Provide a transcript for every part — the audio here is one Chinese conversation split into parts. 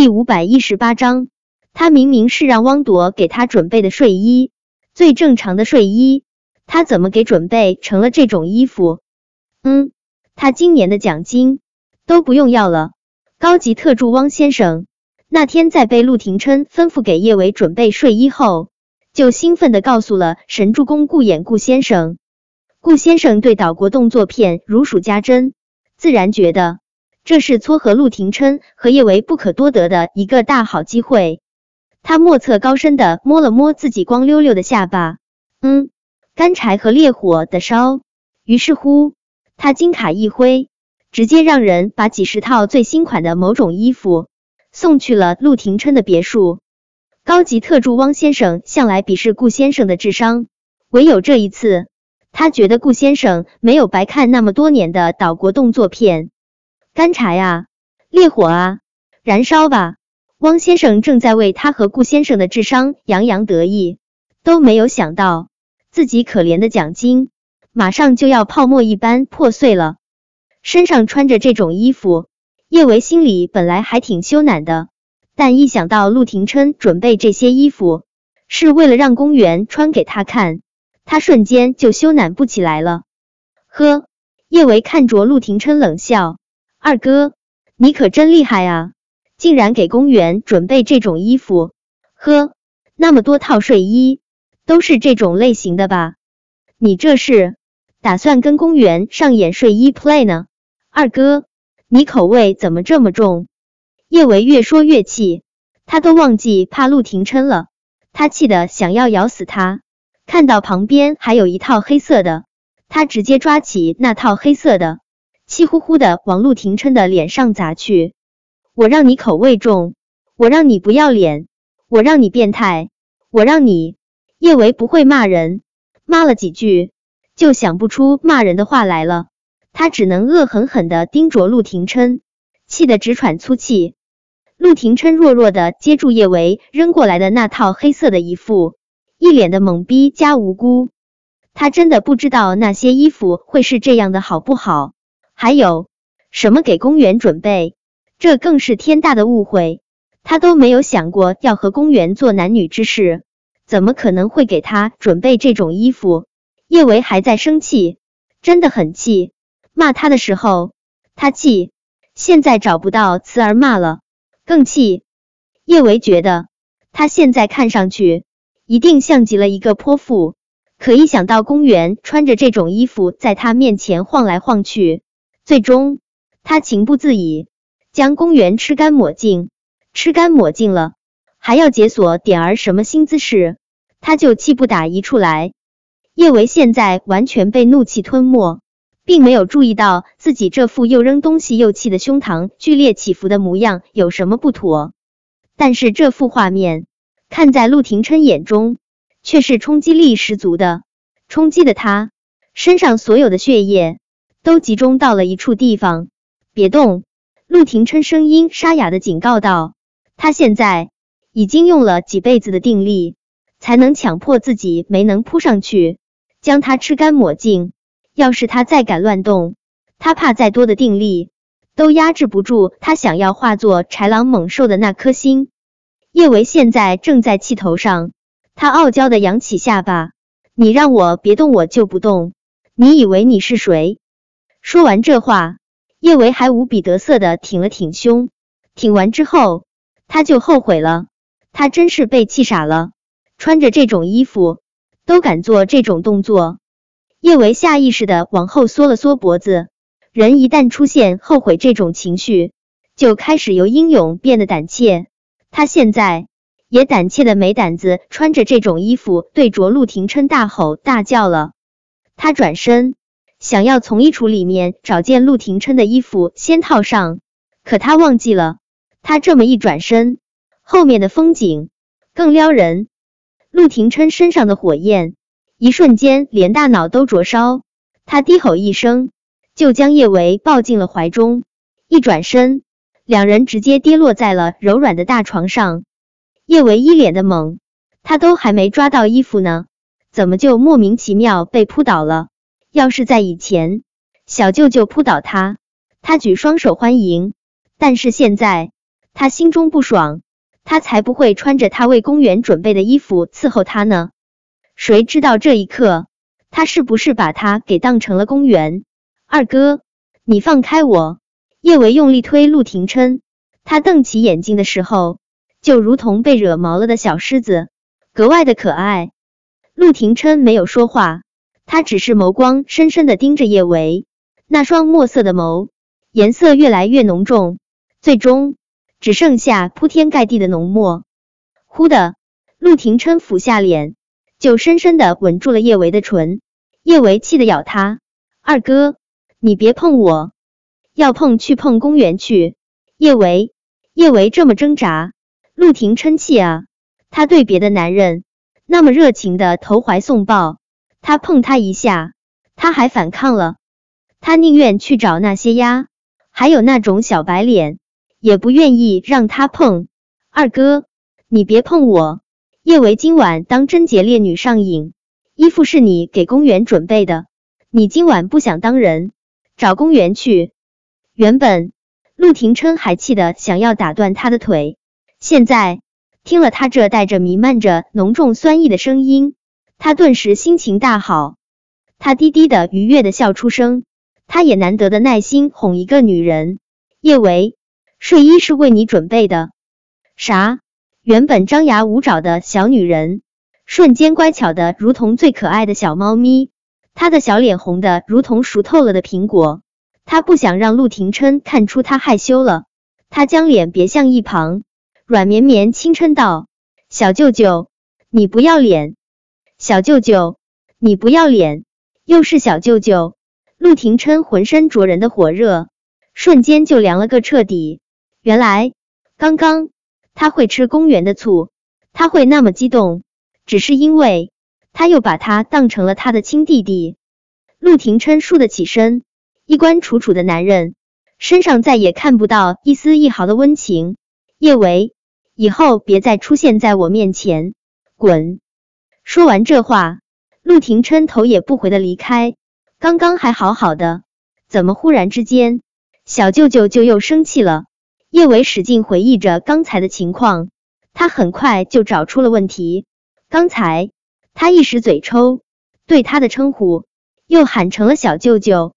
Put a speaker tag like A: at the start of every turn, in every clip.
A: 第五百一十八章，他明明是让汪铎给他准备的睡衣，最正常的睡衣，他怎么给准备成了这种衣服？嗯，他今年的奖金都不用要了。高级特助汪先生那天在被陆廷琛吩咐给叶伟准备睡衣后，就兴奋的告诉了神助攻顾衍顾先生。顾先生对岛国动作片如数家珍，自然觉得。这是撮合陆廷琛和叶维不可多得的一个大好机会。他莫测高深的摸了摸自己光溜溜的下巴，嗯，干柴和烈火的烧。于是乎，他金卡一挥，直接让人把几十套最新款的某种衣服送去了陆廷琛的别墅。高级特助汪先生向来鄙视顾先生的智商，唯有这一次，他觉得顾先生没有白看那么多年的岛国动作片。干柴啊，烈火啊，燃烧吧！汪先生正在为他和顾先生的智商洋洋得意，都没有想到自己可怜的奖金马上就要泡沫一般破碎了。身上穿着这种衣服，叶维心里本来还挺羞赧的，但一想到陆廷琛准备这些衣服是为了让公园穿给他看，他瞬间就羞赧不起来了。呵，叶维看着陆廷琛冷笑。二哥，你可真厉害啊！竟然给公园准备这种衣服，呵，那么多套睡衣都是这种类型的吧？你这是打算跟公园上演睡衣 play 呢？二哥，你口味怎么这么重？叶维越说越气，他都忘记怕陆廷琛了，他气得想要咬死他。看到旁边还有一套黑色的，他直接抓起那套黑色的。气呼呼的往陆廷琛的脸上砸去，我让你口味重，我让你不要脸，我让你变态，我让你叶维不会骂人，骂了几句就想不出骂人的话来了，他只能恶狠狠的盯着陆廷琛，气得直喘粗气。陆廷琛弱弱的接住叶维扔过来的那套黑色的衣服，一脸的懵逼加无辜，他真的不知道那些衣服会是这样的好不好。还有什么给公园准备？这更是天大的误会。他都没有想过要和公园做男女之事，怎么可能会给他准备这种衣服？叶维还在生气，真的很气。骂他的时候他气，现在找不到词儿骂了，更气。叶维觉得他现在看上去一定像极了一个泼妇，可一想到公园穿着这种衣服在他面前晃来晃去。最终，他情不自已，将公园吃干抹净，吃干抹净了，还要解锁点儿什么新姿势，他就气不打一处来。叶维现在完全被怒气吞没，并没有注意到自己这副又扔东西又气的胸膛剧烈起伏的模样有什么不妥。但是这幅画面看在陆廷琛眼中，却是冲击力十足的，冲击的他身上所有的血液。都集中到了一处地方，别动！陆廷琛声音沙哑的警告道。他现在已经用了几辈子的定力，才能强迫自己没能扑上去，将他吃干抹净。要是他再敢乱动，他怕再多的定力都压制不住他想要化作豺狼猛兽的那颗心。叶维现在正在气头上，他傲娇的扬起下巴：“你让我别动，我就不动。你以为你是谁？”说完这话，叶维还无比得瑟的挺了挺胸，挺完之后他就后悔了，他真是被气傻了，穿着这种衣服都敢做这种动作。叶维下意识的往后缩了缩脖子，人一旦出现后悔这种情绪，就开始由英勇变得胆怯。他现在也胆怯的没胆子穿着这种衣服对着陆廷琛大吼大叫了。他转身。想要从衣橱里面找件陆廷琛的衣服先套上，可他忘记了，他这么一转身，后面的风景更撩人。陆廷琛身上的火焰，一瞬间连大脑都灼烧。他低吼一声，就将叶维抱进了怀中。一转身，两人直接跌落在了柔软的大床上。叶维一脸的懵，他都还没抓到衣服呢，怎么就莫名其妙被扑倒了？要是在以前，小舅舅扑倒他，他举双手欢迎；但是现在，他心中不爽，他才不会穿着他为公园准备的衣服伺候他呢。谁知道这一刻，他是不是把他给当成了公园？二哥，你放开我！叶维用力推陆廷琛，他瞪起眼睛的时候，就如同被惹毛了的小狮子，格外的可爱。陆廷琛没有说话，他只是眸光深深的盯着叶维，那双墨色的眸，颜色越来越浓重，最终只剩下铺天盖地的浓墨。忽的，陆廷琛俯下脸，就深深的吻住了叶维的唇。叶维气得咬他：“二哥，你别碰我！”要碰去碰公园去，叶维，叶维这么挣扎，陆廷琛气啊！他对别的男人那么热情的投怀送抱，他碰他一下，他还反抗了。他宁愿去找那些鸭，还有那种小白脸，也不愿意让他碰。二哥，你别碰我！叶维今晚当贞洁烈女上瘾，衣服是你给公园准备的，你今晚不想当人，找公园去。原本陆廷琛还气得想要打断他的腿，现在听了他这带着弥漫着浓重酸意的声音，他顿时心情大好。他低低的愉悦的笑出声，他也难得的耐心哄一个女人。叶维，睡衣是为你准备的。啥？原本张牙舞爪的小女人，瞬间乖巧的如同最可爱的小猫咪，她的小脸红的如同熟透了的苹果。他不想让陆廷琛看出他害羞了，他将脸别向一旁，软绵绵轻嗔道：“小舅舅，你不要脸！小舅舅，你不要脸！又是小舅舅！”陆廷琛浑身灼人的火热，瞬间就凉了个彻底。原来刚刚他会吃公园的醋，他会那么激动，只是因为他又把他当成了他的亲弟弟。陆廷琛竖得起身。衣冠楚楚的男人身上再也看不到一丝一毫的温情。叶维，以后别再出现在我面前，滚！说完这话，陆廷琛头也不回的离开。刚刚还好好的，怎么忽然之间小舅舅就又生气了？叶伟使劲回忆着刚才的情况，他很快就找出了问题。刚才他一时嘴抽，对他的称呼又喊成了小舅舅。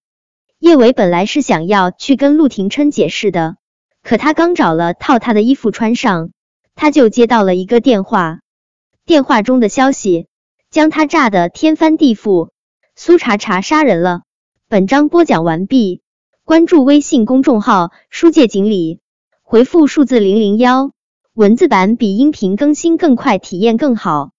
A: 叶伟本来是想要去跟陆廷琛解释的，可他刚找了套他的衣服穿上，他就接到了一个电话。电话中的消息将他炸得天翻地覆。苏茶茶杀人了。本章播讲完毕，关注微信公众号“书界锦鲤”，回复数字零零幺，文字版比音频更新更快，体验更好。